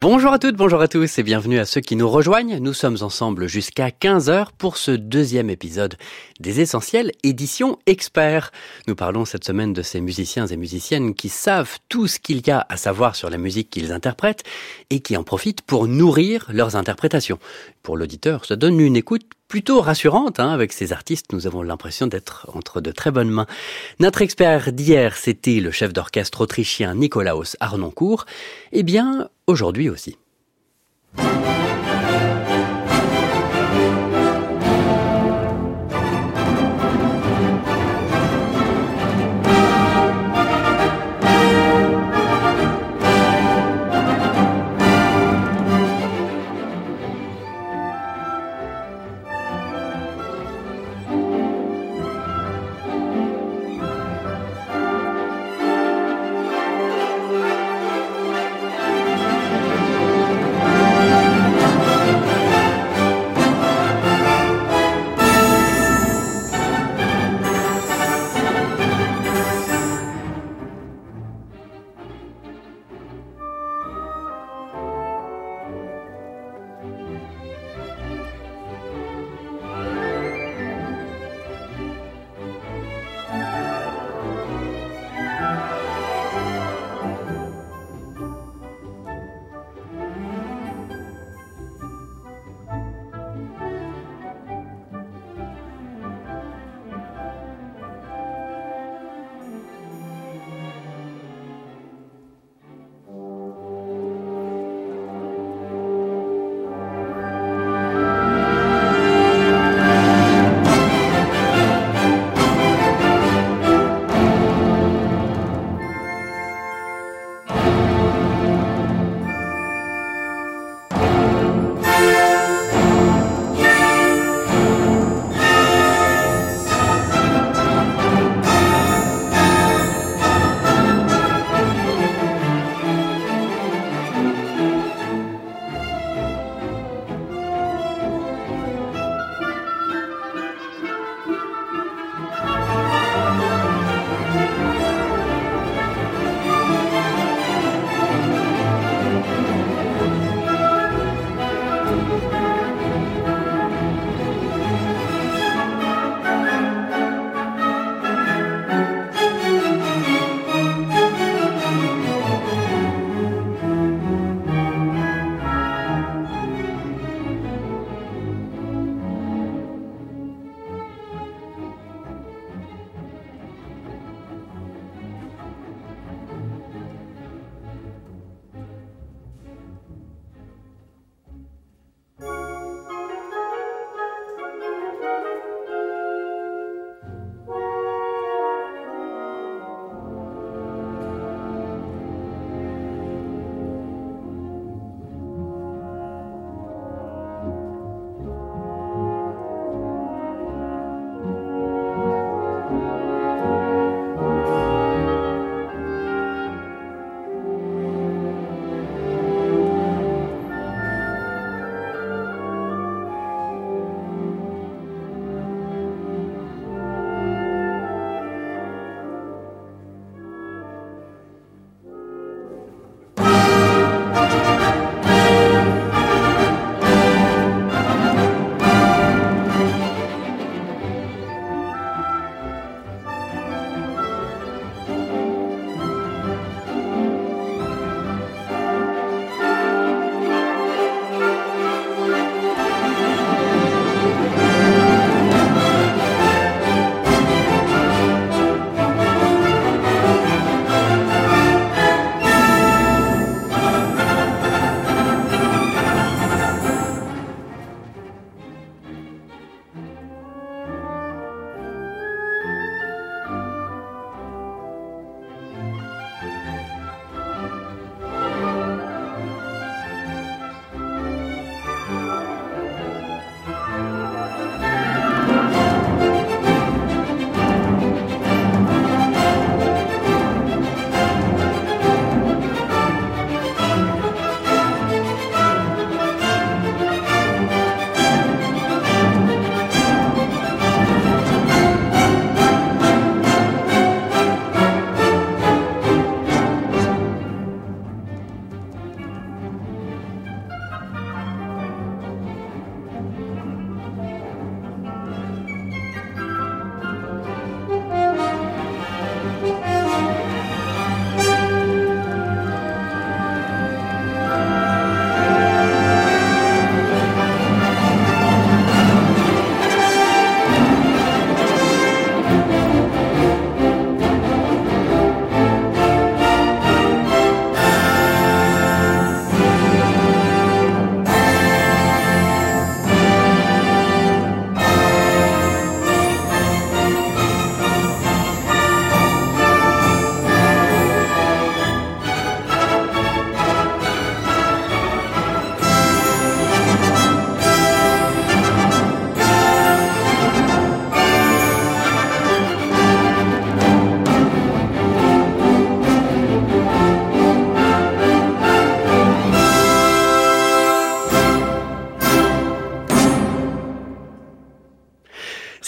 Bonjour à toutes, bonjour à tous et bienvenue à ceux qui nous rejoignent. Nous sommes ensemble jusqu'à 15h pour ce deuxième épisode des Essentiels édition Expert. Nous parlons cette semaine de ces musiciens et musiciennes qui savent tout ce qu'il y a à savoir sur la musique qu'ils interprètent et qui en profitent pour nourrir leurs interprétations. Pour l'auditeur, ça donne une écoute plutôt rassurante. Hein. Avec ces artistes, nous avons l'impression d'être entre de très bonnes mains. Notre expert d'hier, c'était le chef d'orchestre autrichien Nikolaus Arnoncourt. Eh bien, aujourd'hui aussi.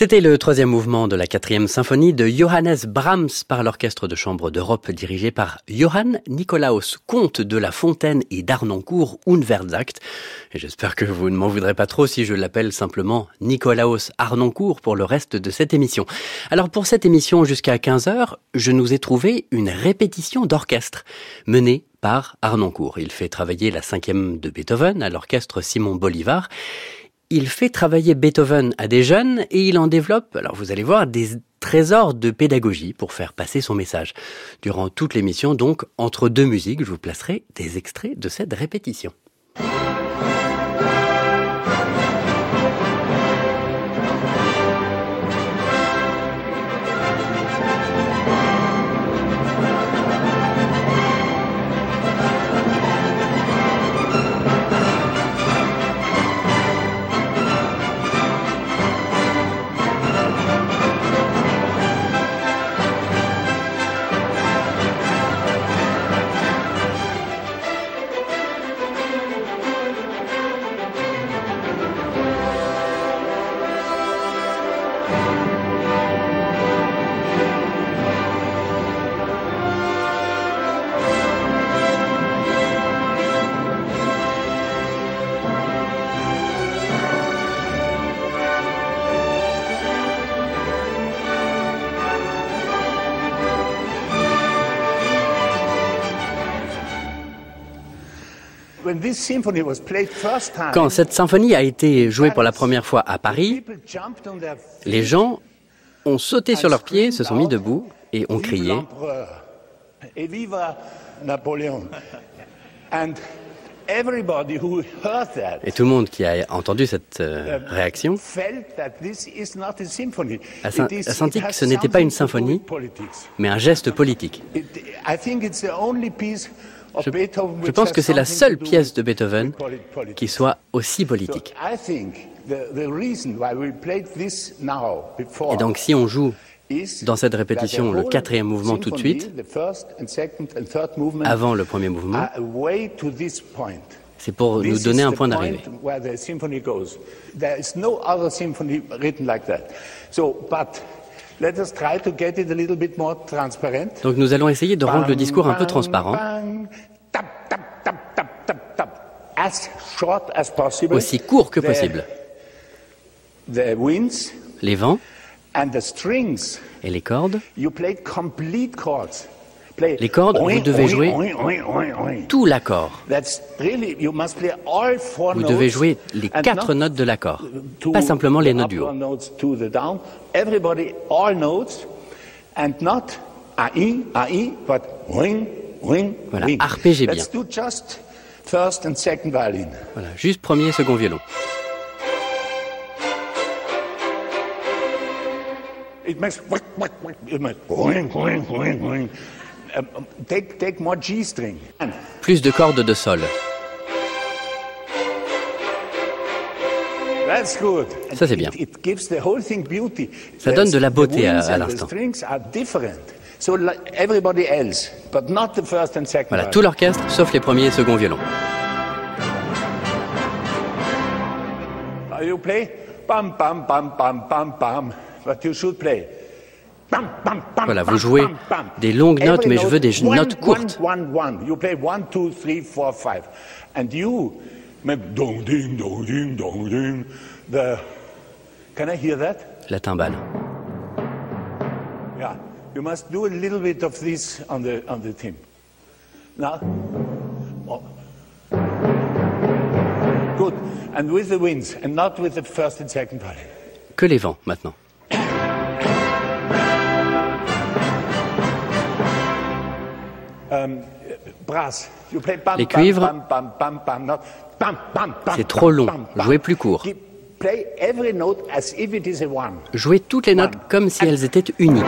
C'était le troisième mouvement de la quatrième symphonie de Johannes Brahms par l'Orchestre de chambre d'Europe dirigé par Johann Nikolaus, comte de la Fontaine et d'Arnoncourt, Unversact. Et j'espère que vous ne m'en voudrez pas trop si je l'appelle simplement Nikolaus Arnoncourt pour le reste de cette émission. Alors pour cette émission jusqu'à 15h, je nous ai trouvé une répétition d'orchestre menée par Arnoncourt. Il fait travailler la cinquième de Beethoven à l'orchestre Simon Bolivar il fait travailler Beethoven à des jeunes et il en développe, alors vous allez voir, des trésors de pédagogie pour faire passer son message. Durant toute l'émission, donc, entre deux musiques, je vous placerai des extraits de cette répétition. Quand cette symphonie a été jouée pour la première fois à Paris, les gens ont sauté sur leurs pieds, se sont mis debout et ont crié. et tout le monde qui a entendu cette euh, réaction a, senti que ce n'était pas une symphonie, mais un geste politique. Je, pense que c'est la seule pièce de Beethoven qui soit aussi politique. Et donc si on joue dans cette répétition le quatrième mouvement tout de suite, avant le premier mouvement, c'est pour nous donner un point d'arrivée. Donc nous allons essayer de rendre le discours un peu transparent, aussi court que possible. Les vents. et les cordes. Les cordes, vous devez jouer tout l'accord. Vous devez jouer les quatre notes de l'accord, pas simplement les notes du haut. Voilà, arpégez bien. Voilà, juste premier et second violon. Um, Plus de cordes de sol. Ça c'est bien. Ça donne de la beauté à, à l'instant. Voilà, tout l'orchestre sauf les premiers et seconds violons. You play but you should play voilà, vous jouez des longues notes, mais je veux des notes courtes. La timbale. Yeah, you must do a little bit of this on the on the team. Now, oh. good, and with the winds, and not with the first and second part. Que les vents maintenant. Les cuivres, c'est trop long. Jouez plus court. Jouez toutes les notes comme si elles étaient uniques.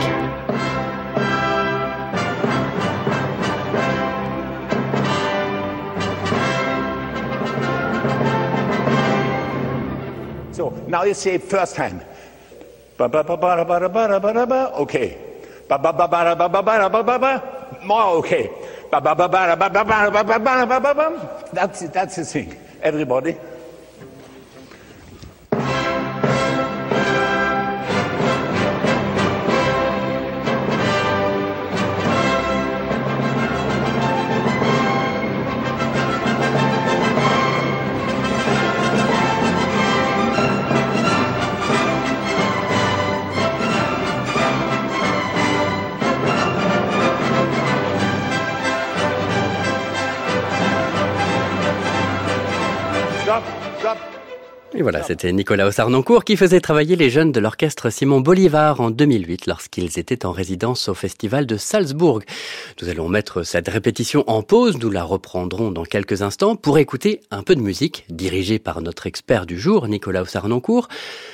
So now you say first time. Okay. More okay. That's, that's the thing. Everybody. Et voilà, c'était Nicolas Sarnoncourt qui faisait travailler les jeunes de l'orchestre Simon Bolivar en 2008 lorsqu'ils étaient en résidence au festival de Salzbourg. Nous allons mettre cette répétition en pause, nous la reprendrons dans quelques instants pour écouter un peu de musique dirigée par notre expert du jour, Nicolas Sarnoncourt,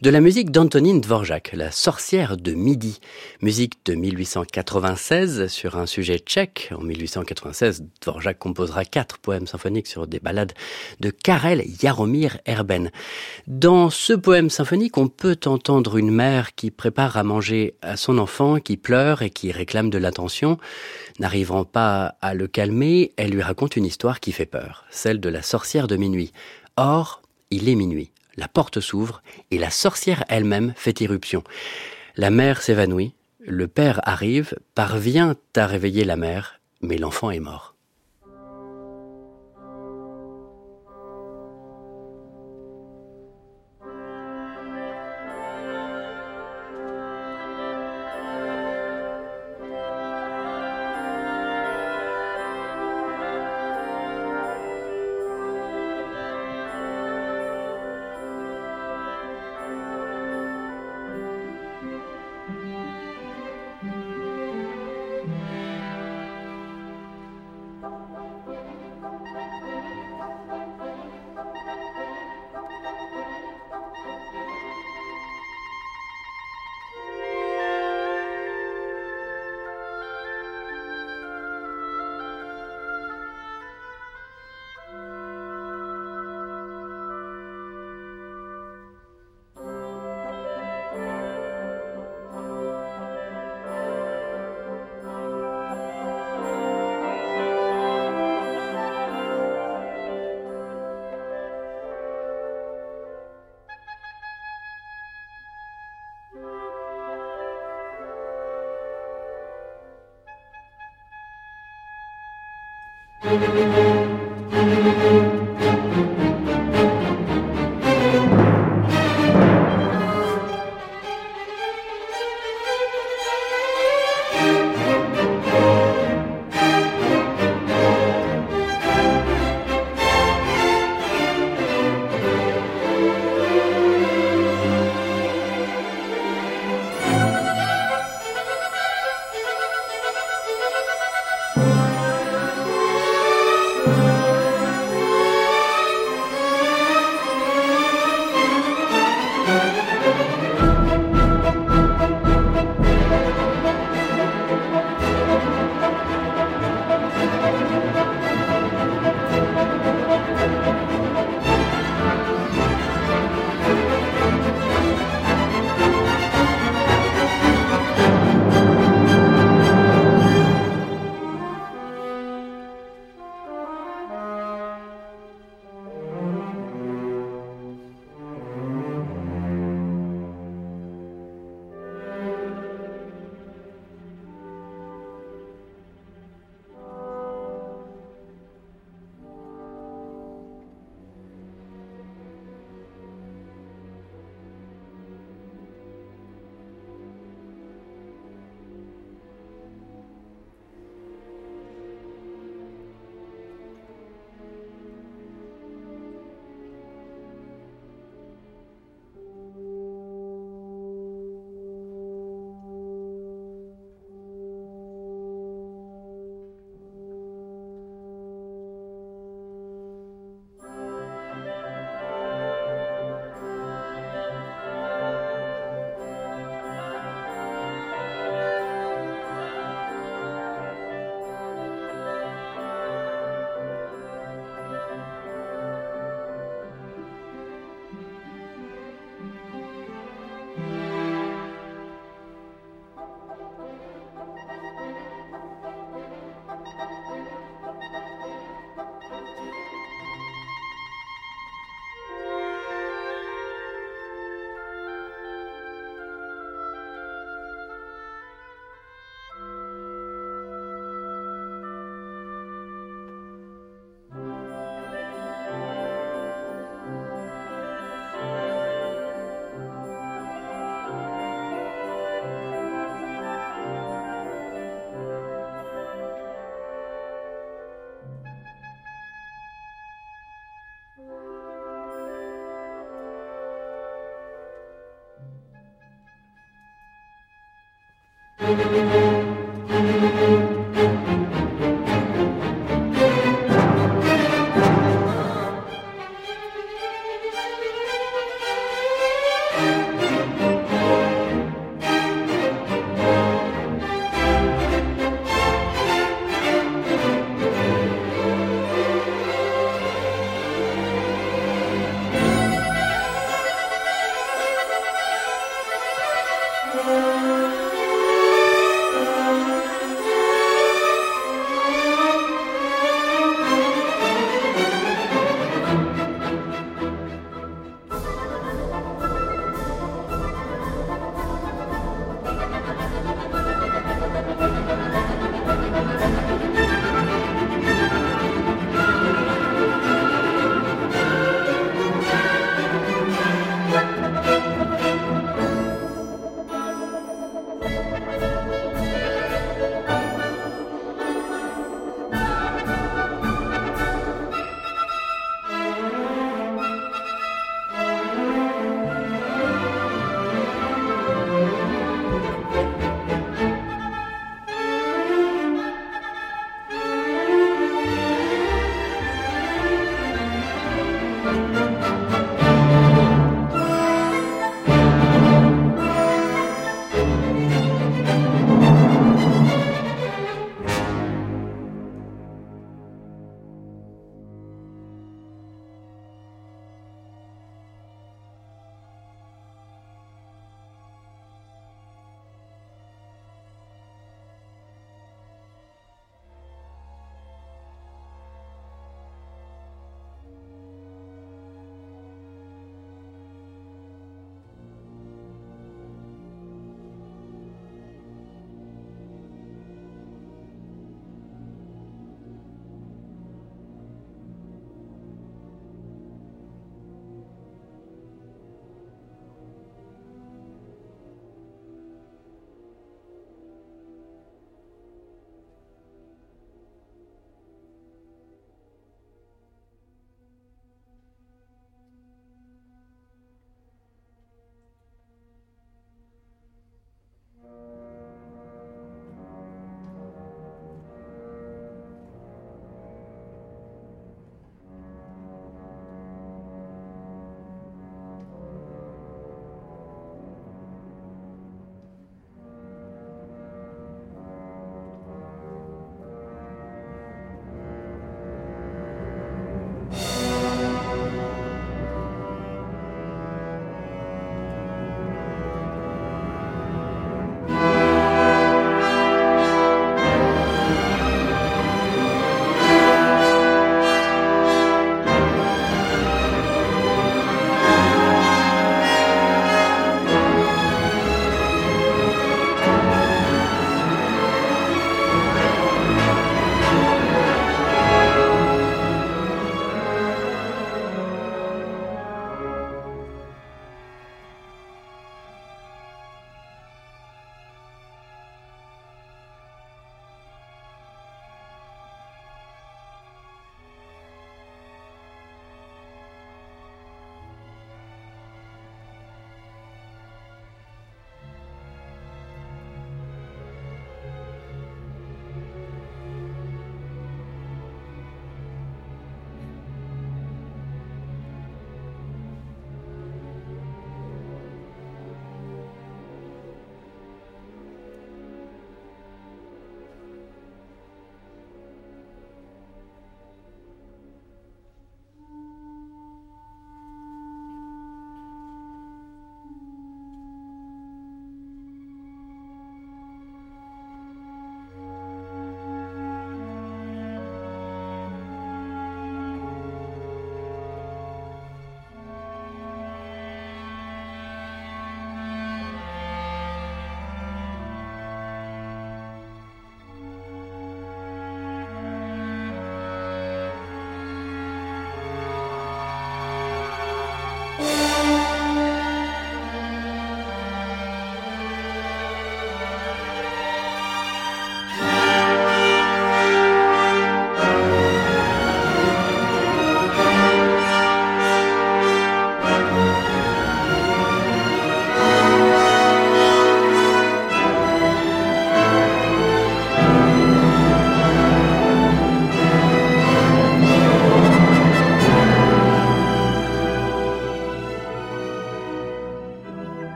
de la musique d'Antonine Dvorak, la sorcière de midi. Musique de 1896 sur un sujet tchèque. En 1896, Dvorak composera quatre poèmes symphoniques sur des ballades de Karel Jaromir Erben. Dans ce poème symphonique, on peut entendre une mère qui prépare à manger à son enfant, qui pleure et qui réclame de l'attention. N'arrivant pas à le calmer, elle lui raconte une histoire qui fait peur, celle de la sorcière de minuit. Or, il est minuit, la porte s'ouvre et la sorcière elle-même fait irruption. La mère s'évanouit, le père arrive, parvient à réveiller la mère, mais l'enfant est mort.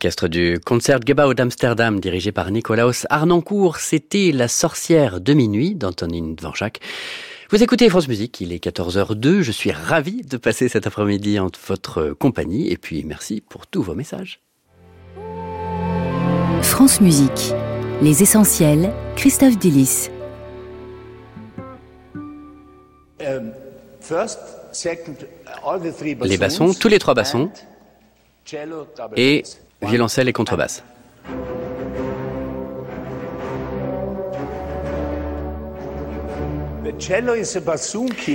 L'orchestre du Concertgebouw d'Amsterdam, dirigé par Nicolaus Arnoncourt, c'était La sorcière de minuit d'Antonine Dvorak. Vous écoutez France Musique, il est 14h02, je suis ravi de passer cet après-midi en votre compagnie et puis merci pour tous vos messages. France Musique, les essentiels, Christophe Delis. Les bassons, tous les trois bassons, et violoncelle et contrebasse.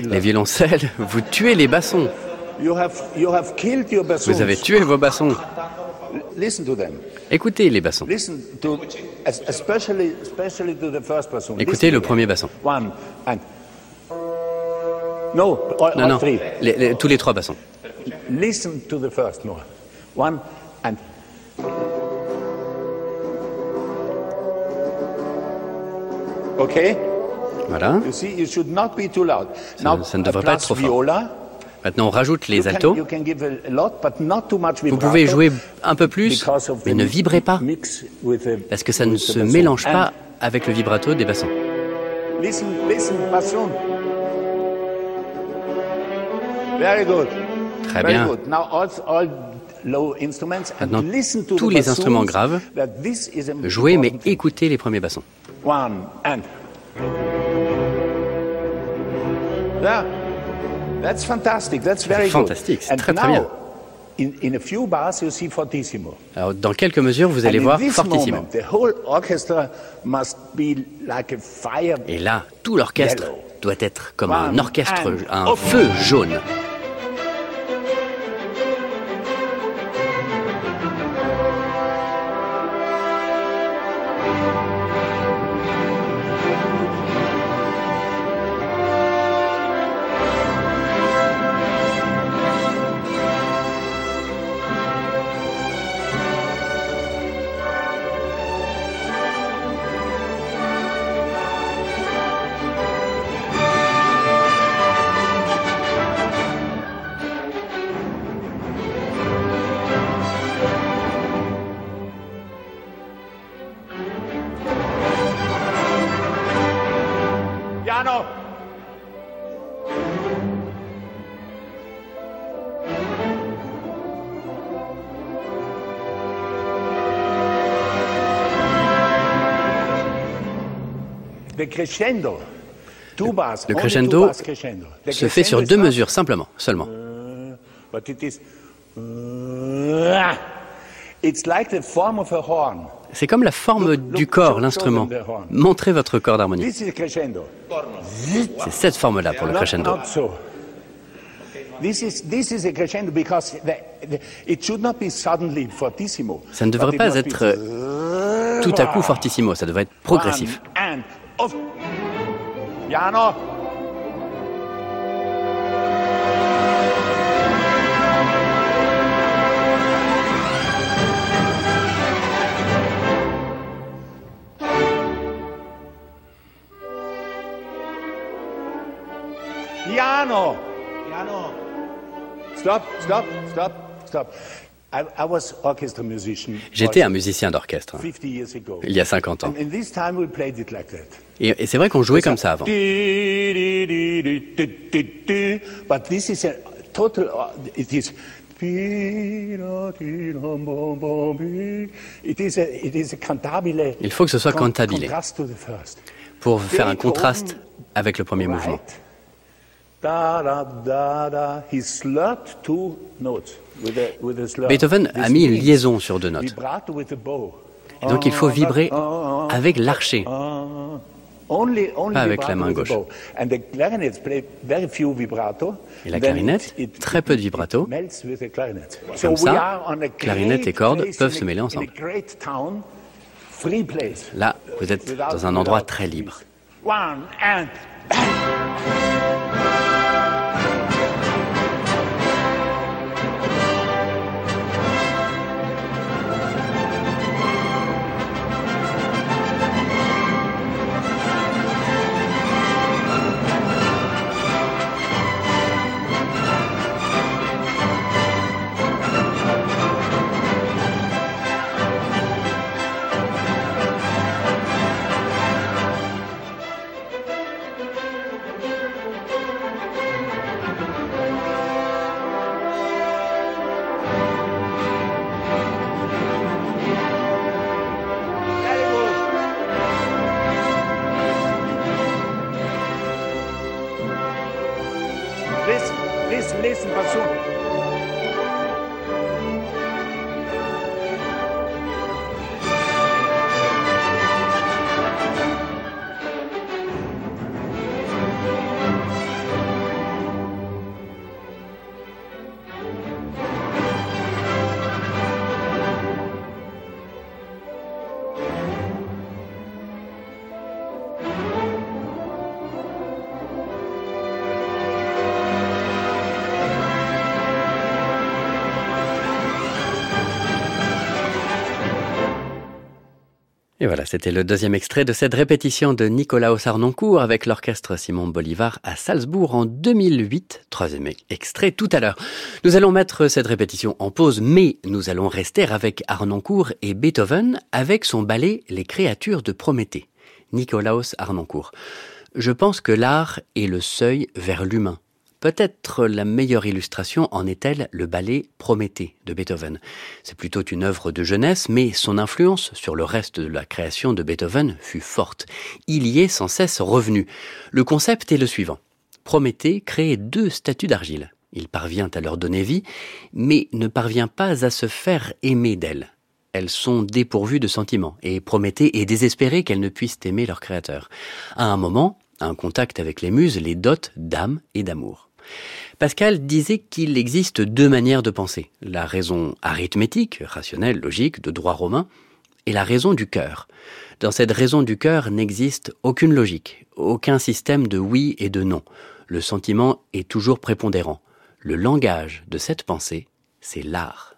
Les violoncelles, vous tuez les bassons. Vous avez tué vos bassons. Écoutez les bassons. Écoutez le premier basson. Non, non, les, les, tous les trois bassons. Okay. Voilà. You see, you should not be too loud. Ça, Now, ça ne devrait pas être trop fort. Maintenant, on rajoute les altos. you can give a lot, but not too much Vous pouvez jouer un peu plus, mais ne vibrez pas, mix with the- parce que ça ne se mélange pas avec le vibrato des bassons. Très bien. Maintenant, tous les instruments graves, Jouez, mais écoutez les premiers bassons. One and. Yeah. That's fantastic. That's very fantastique, c'est très, très fortissimo. Alors, dans quelques mesures, vous allez voir fortissimo. Et là, tout l'orchestre doit être comme un orchestre, un feu jaune. Crescendo. Le crescendo se fait sur deux mesures, simplement, seulement. But it is. It's like the form of a horn. C'est comme la forme du corps, l'instrument. Montrez votre corps d'harmonie. C'est cette forme-là pour le crescendo. Ça ne devrait pas être euh, tout à coup fortissimo, ça devrait être progressif. Piano. Piano. Piano. Stop, stop, stop, stop. I, I was orchestra musician. J'étais un musicien d'orchestre hein, 50 years ago. il y a 50 ans. Et, et c'est vrai qu'on jouait comme ça avant. But this is a total. uh, It is. It is a, it is a cantabile. Il faut que ce soit cantabile. Pour faire un contraste avec le premier mouvement. Beethoven a mis une liaison sur deux notes. Et donc il faut vibrer avec l'archet. Pas avec la main gauche. Et la clarinette, très peu de vibrato. Comme ça, clarinette et cordes peuvent se mêler ensemble. Là, vous êtes dans un endroit très libre. Et voilà, c'était le deuxième extrait de cette répétition de Nicolas Arnoncourt avec l'orchestre Simon Bolivar à Salzbourg en 2008. Troisième extrait tout à l'heure. Nous allons mettre cette répétition en pause, mais nous allons rester avec Arnoncourt et Beethoven avec son ballet Les créatures de Prométhée. Nicolaus Arnoncourt. Je pense que l'art est le seuil vers l'humain. Peut-être la meilleure illustration en est-elle le ballet Prométhée de Beethoven. C'est plutôt une œuvre de jeunesse, mais son influence sur le reste de la création de Beethoven fut forte. Il y est sans cesse revenu. Le concept est le suivant. Prométhée crée deux statues d'argile. Il parvient à leur donner vie, mais ne parvient pas à se faire aimer d'elles. Elles sont dépourvues de sentiments, et Prométhée est désespéré qu'elles ne puissent aimer leur créateur. À un moment, un contact avec les muses les dote d'âme et d'amour. Pascal disait qu'il existe deux manières de penser, la raison arithmétique, rationnelle, logique, de droit romain, et la raison du cœur. Dans cette raison du cœur n'existe aucune logique, aucun système de oui et de non. Le sentiment est toujours prépondérant. Le langage de cette pensée, c'est l'art.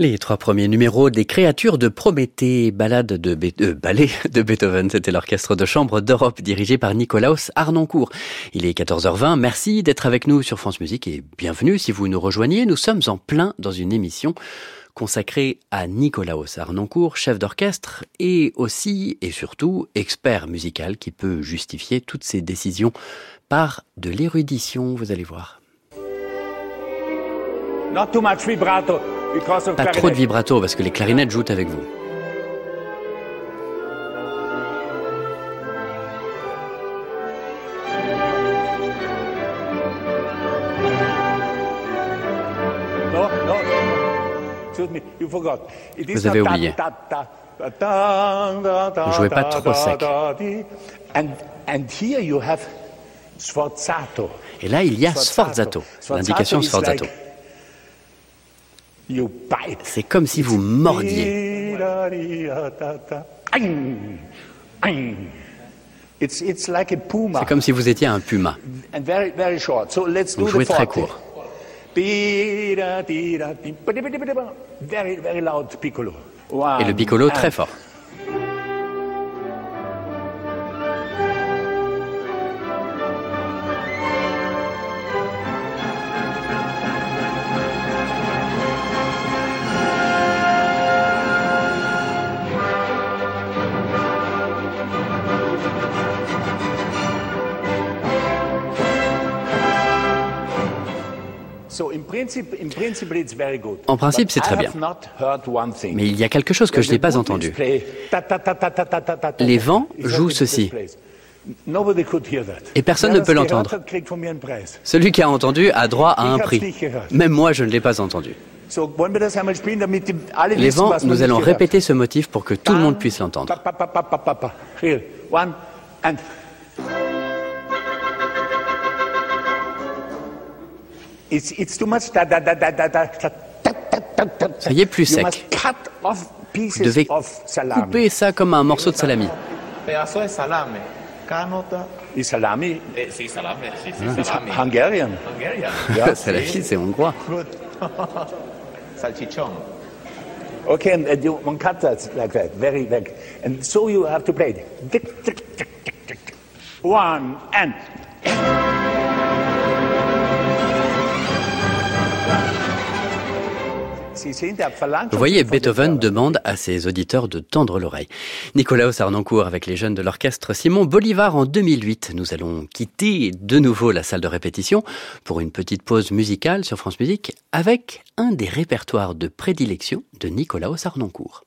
Les trois premiers numéros des créatures de Prométhée, balade de euh, ballet de Beethoven, c'était l'orchestre de chambre d'Europe dirigé par Nicolaus Arnoncourt. Il est 14h20, merci d'être avec nous sur France Musique et bienvenue si vous nous rejoignez. Nous sommes en plein dans une émission consacrée à Nicolaus Arnoncourt, chef d'orchestre et aussi et surtout expert musical qui peut justifier toutes ses décisions par de l'érudition, vous allez voir. Not too much vibrato. Pas trop de vibrato parce que les clarinettes jouent avec vous. Vous avez oublié. Ne jouez pas trop sec. Et là, il y a sforzato, l'indication sforzato. C'est comme si vous mordiez. C'est comme si vous étiez un puma. Vous jouez très court. Et le piccolo très fort. En principe, c'est très bien. Mais il y a quelque chose que je n'ai pas entendu. Les vents jouent ceci. Et personne ne peut l'entendre. Celui qui a entendu a droit à un prix. Même moi, je ne l'ai pas entendu. Les vents, nous allons répéter ce motif pour que tout le monde puisse l'entendre. Ça y est, plus sec. Vous devez couper ça comme un morceau de salami. salami? C'est salami. Hungarian. salami, c'est hongrois. Salchichon. Okay, and, and you, one cut that like that, very like, and so you have to play it. One and. Vous voyez, Beethoven demande à ses auditeurs de tendre l'oreille. Nicolas Sarnoncourt avec les jeunes de l'orchestre Simon Bolivar en 2008. Nous allons quitter de nouveau la salle de répétition pour une petite pause musicale sur France Musique avec un des répertoires de prédilection de Nicolas Sarnoncourt.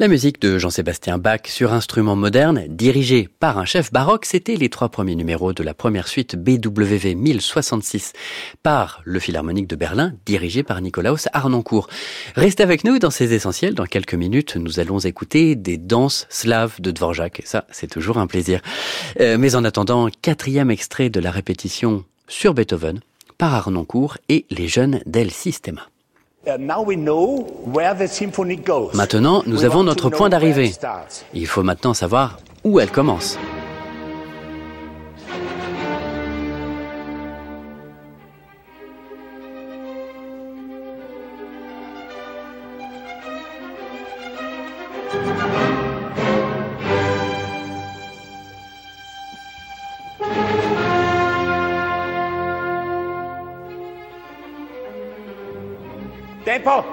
La musique de Jean-Sébastien Bach sur instrument moderne, dirigée par un chef baroque, c'était les trois premiers numéros de la première suite BWV 1066 par le Philharmonique de Berlin, dirigé par Nikolaus Arnoncourt. Restez avec nous dans ces essentiels. Dans quelques minutes, nous allons écouter des danses slaves de Dvorak. Ça, c'est toujours un plaisir. Euh, mais en attendant, quatrième extrait de la répétition sur Beethoven par Arnoncourt et les jeunes d'El Sistema. Maintenant, nous avons notre point d'arrivée. Il faut maintenant savoir où elle commence. Tempo!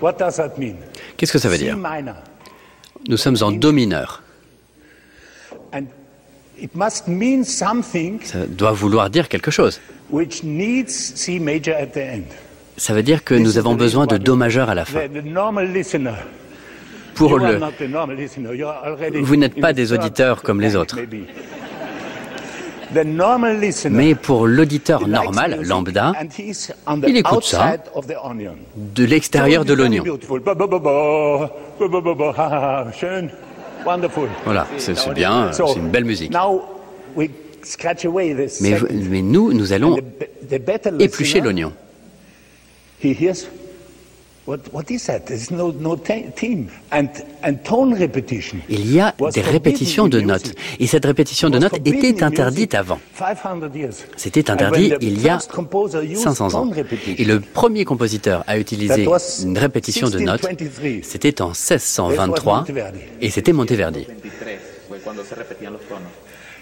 What does that mean? Qu'est-ce que ça veut dire? Nous sommes en Do mineur. And it must mean something Ça doit vouloir dire quelque chose. which needs C major at the end. Ça veut dire que nous avons besoin de Do majeur à la fin. The, the normal listener. Pour le, Vous n'êtes pas des auditeurs comme les autres. mais pour l'auditeur normal, lambda, il écoute ça de l'extérieur de l'oignon. Voilà, c'est bien, c'est une belle musique. Mais, mais nous, nous allons éplucher l'oignon. He hears What, what is that? There's no, no te- theme. And, and tone repetition. Il y a was des forbidden répétitions de notes. Et cette répétition de Was notes forbidden était in interdite avant. 500 years. C'était interdit il y a first composer used 500 ans. tone repetition, Et le premier compositeur à utiliser une répétition de notes, 1623. c'était en 1623 That was Monteverdi. et c'était Monteverdi.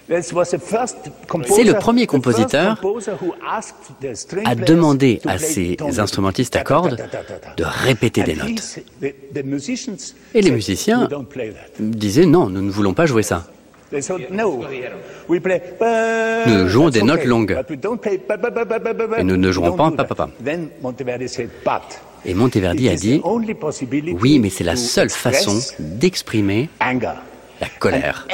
C'est le premier compositeur à demander à ses instrumentistes à cordes de répéter des notes. Et les musiciens disaient non, nous ne voulons pas jouer ça. Nous jouons des notes longues. Et nous ne don't pas do pa, that. pa, pa. Then Monteverdi said, but Et Monteverdi a dit oui, mais c'est la seule façon d'exprimer la colère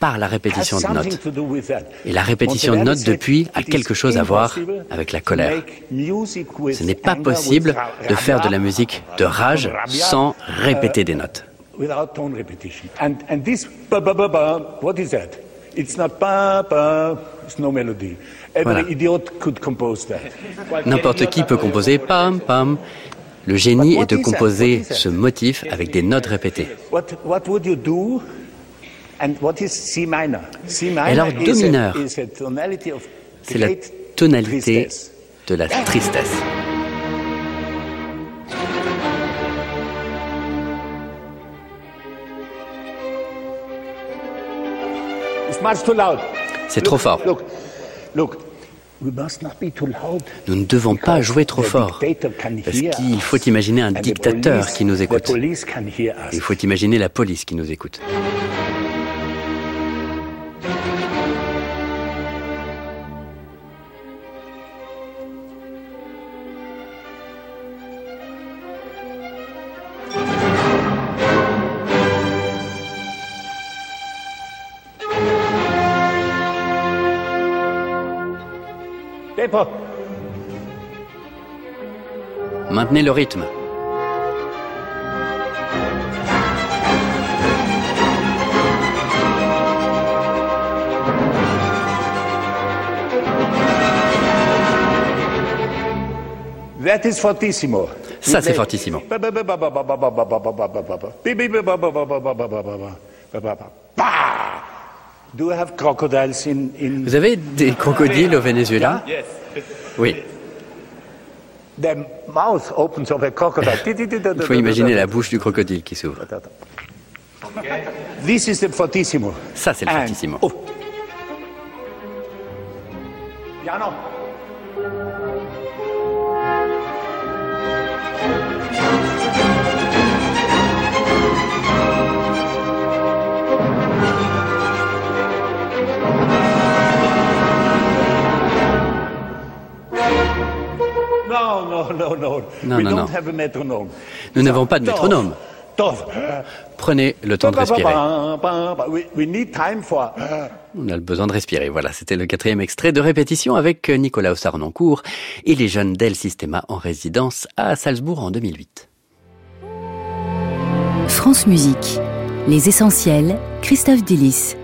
par la répétition de notes. Et la répétition de notes depuis a quelque chose à voir avec la colère. Ce n'est pas possible de faire de la musique de rage sans répéter des notes. Voilà. idiot could compose that. N'importe qui peut composer pam pam. Le génie est de composer ce motif avec des notes répétées. Minor? Alors, do mineur, C'est la tonalité de la tristesse. C'est trop fort. Nous ne devons pas jouer trop fort. Parce qu'il faut imaginer un dictateur qui nous écoute. Il faut imaginer la police qui nous écoute. Maintenez le rythme. That is fortissimo. Ça, c'est fortissimo you have crocodiles in, in Vous avez des crocodiles au Venezuela? Oui. the mouth opens of a crocodile? Il faut imaginer la bouche du crocodile qui s'ouvre. This is the fortissimo. Ça, c'est le fortissimo. Oh. Piano. Non, We non, non. Nous n'avons pas de métronome. Prenez le temps de respirer. We, we need time for. On a le besoin de respirer. Voilà, c'était le quatrième extrait de répétition avec Nicolas Sarnoncourt et les jeunes d'El Sistema en résidence à Salzbourg en 2008. France Musique. Les essentiels, Christophe Delis.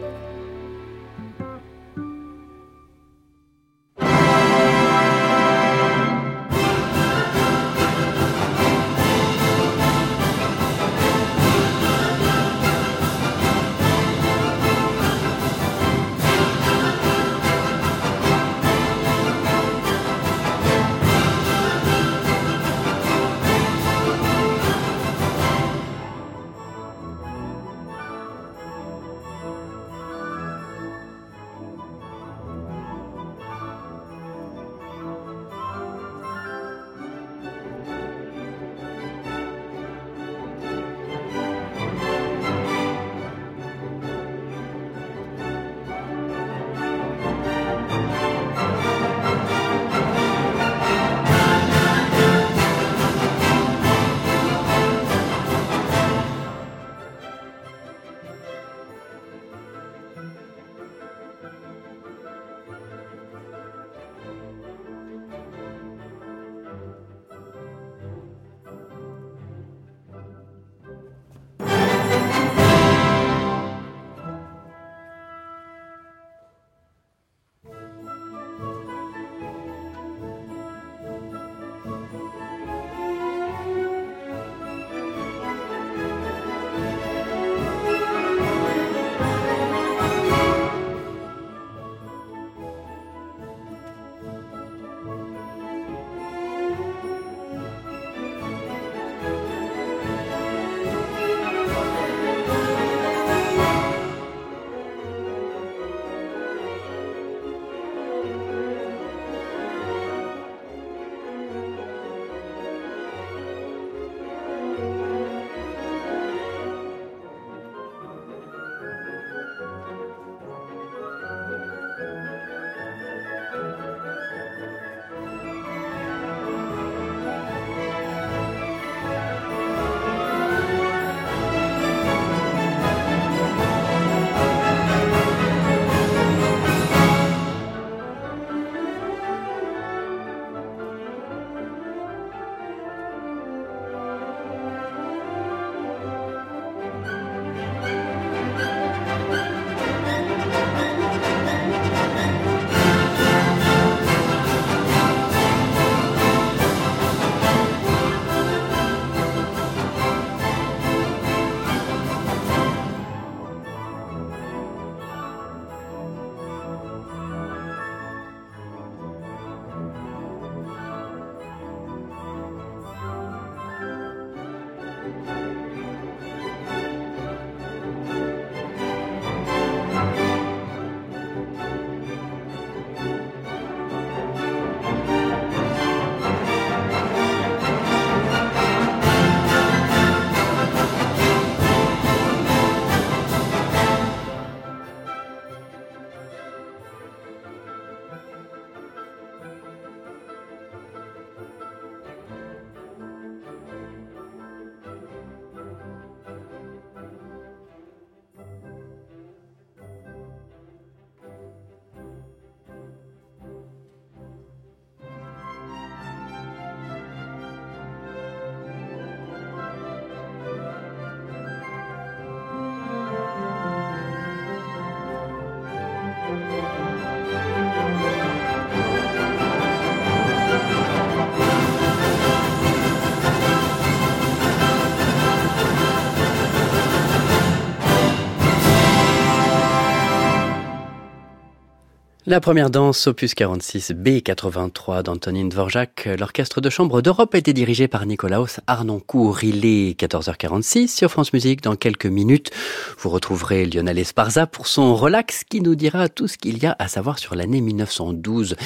La première danse, opus 46 B83 d'Antonin Dvorak. L'orchestre de chambre d'Europe a été dirigé par Nicolaos Arnoncourt. Il est 14h46 sur France Musique. Dans quelques minutes, vous retrouverez Lionel Esparza pour son relax qui nous dira tout ce qu'il y a à savoir sur l'année 1912.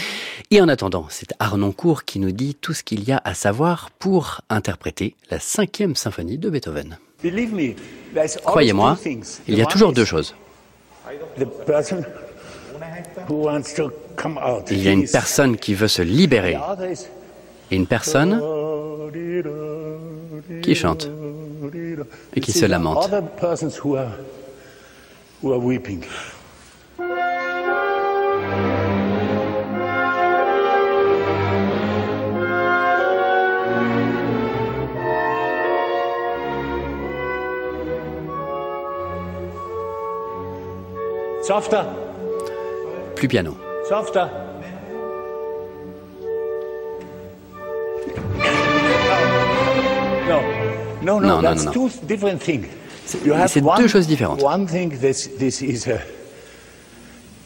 Et en attendant, c'est Arnoncourt qui nous dit tout ce qu'il y a à savoir pour interpréter la cinquième symphonie de Beethoven. Croyez-moi, il y a toujours deux choses. Il y a une personne qui veut se libérer et une personne qui chante et qui se lamente. Softer. Plus piano. Softer. No, no, no, Non, non, that's non, non. two different things. C'est- deux choses différentes. One thing, this, this is a,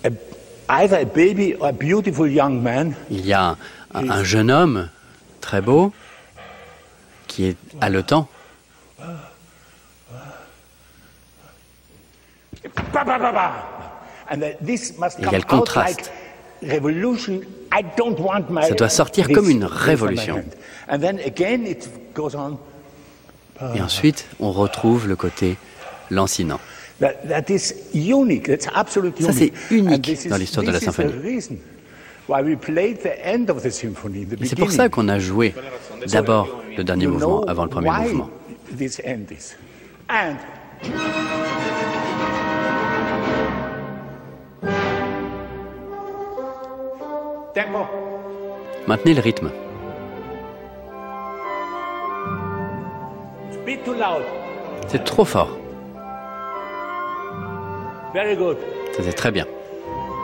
a, either a baby or a beautiful young man. Il y a un, un jeune homme très beau qui est haletant. Must Il y a le contraste. Ça doit sortir comme une révolution. Et ensuite, on retrouve le côté lancinant. Ça, c'est unique dans l'histoire de la symphonie. Et c'est pour ça qu'on a joué d'abord le dernier mouvement avant le premier mouvement. Tempo. Maintenez le rythme. Speak too loud. C'est trop fort. Very good. Ça c'est très bien.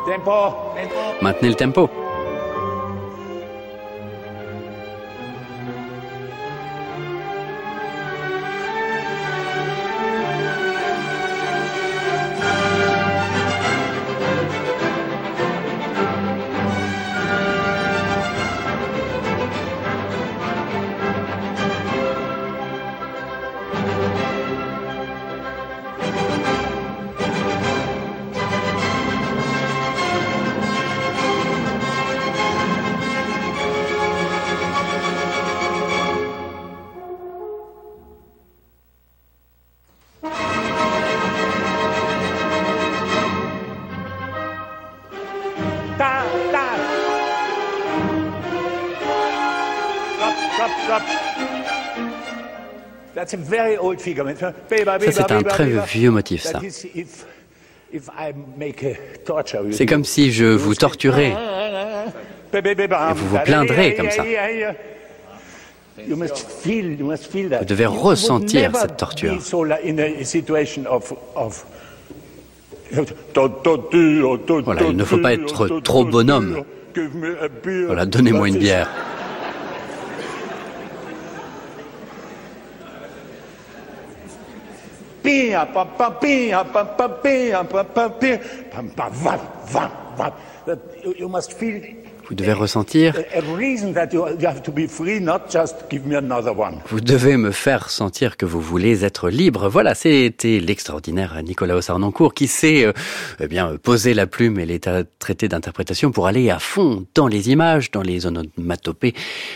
Tempo. Maintenez le tempo. Ça c'est un très vieux motif ça. C'est comme si je vous torturais. Et vous vous plaindrez comme ça. Vous devez ressentir cette torture. Voilà, il ne faut pas être trop bonhomme. Voilà, donnez-moi une bière. You- must feel Vous devez ressentir. Vous devez me faire sentir que vous voulez être libre. Voilà, c'était l'extraordinaire Nicolas Arnoncourt qui s'est euh, eh bien posé la plume et les traités d'interprétation pour aller à fond dans les images, dans les onomatopées,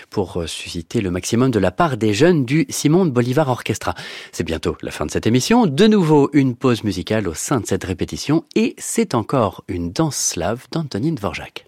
pour euh, susciter le maximum de la part des jeunes du Simon Bolivar Orchestra. C'est bientôt la fin de cette émission. De nouveau, une pause musicale au sein de cette répétition et c'est encore une danse slave d'Antonine Dvorak.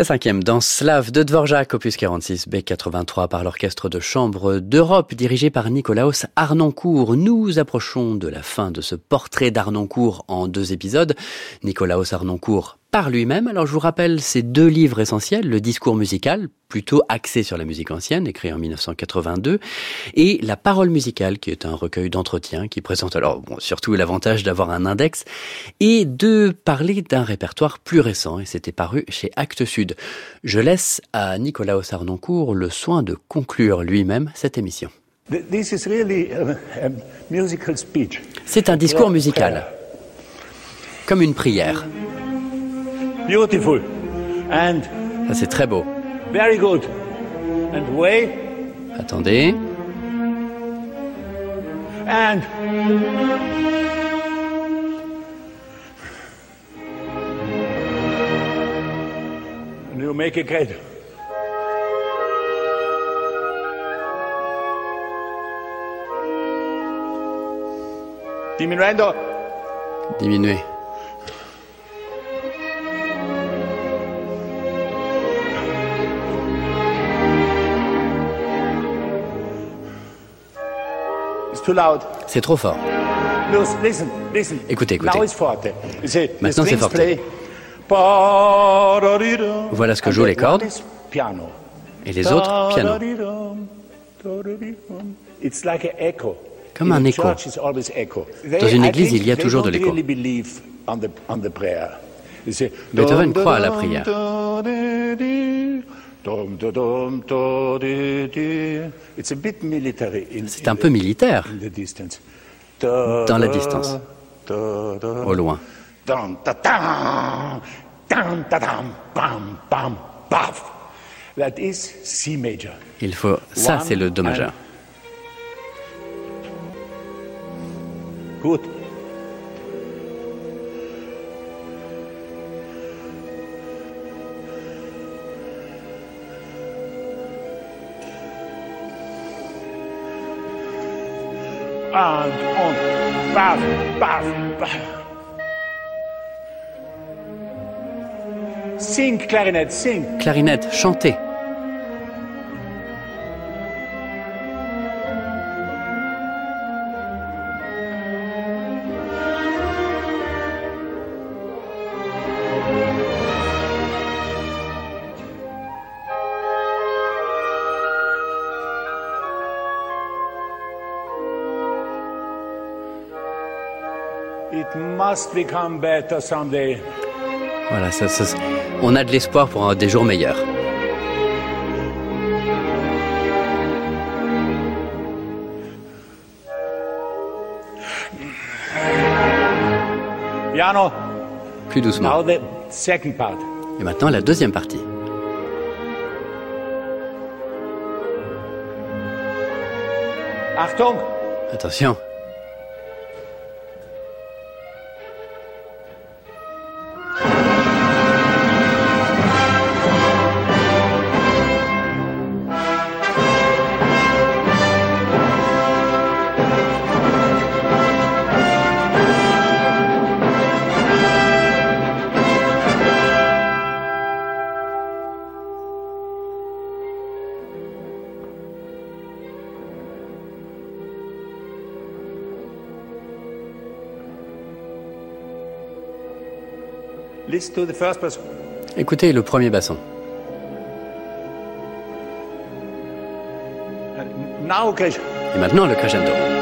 La cinquième danse slave de Dvorak, opus 46, B83 par l'orchestre de chambre d'Europe dirigé par Nicolaos Arnoncourt. Nous approchons de la fin de ce portrait d'Arnoncourt en deux épisodes. Nicolaos Arnoncourt par lui-même. Alors je vous rappelle ces deux livres essentiels, le discours musical, plutôt axé sur la musique ancienne, écrit en 1982, et la parole musicale, qui est un recueil d'entretiens qui présente alors bon, surtout l'avantage d'avoir un index, et de parler d'un répertoire plus récent, et c'était paru chez Actes Sud. Je laisse à Nicolas Ossarnoncourt le soin de conclure lui-même cette émission. C'est un discours musical, comme une prière. Beautiful. And Ça c'est très beau. very good. And way Attendez. and and you make it great. Diminuendo. Diminuez. C'est trop fort. Écoutez, écoutez. Maintenant, c'est forte. Voilà ce que jouent les cordes. Et les autres, piano. It's like an echo. Comme un écho. Dans une église, il y a toujours de l'écho. Beethoven croit à la prière. C'est un peu the- militaire. Dans la distance. au loin. Il faut. Ça, c'est le do majeur. And on. Sing, clarinet, sing. Clarinette, chantez. Must become better someday. Voilà, ça, ça- on a de l'espoir pour des jours meilleurs. Piano. Plus doucement. Now the second part. Et maintenant, la deuxième partie. Achtung. Attention. Écoutez le premier basson. Chris. Et maintenant, le crescendo.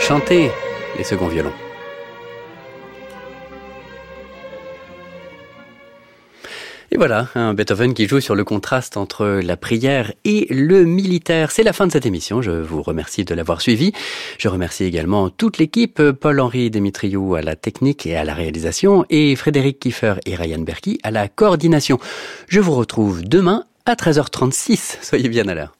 Chantez les seconds violons. Et voilà, un Beethoven qui joue sur le contraste entre la prière et le militaire. C'est la fin de cette émission. Je vous remercie de l'avoir suivi. Je remercie également toute l'équipe, Paul-Henri Dimitriou à la technique et à la réalisation, et Frédéric Kiefer et Ryan Berky à la coordination. Je vous retrouve demain à 13h36. Soyez bien à l'heure.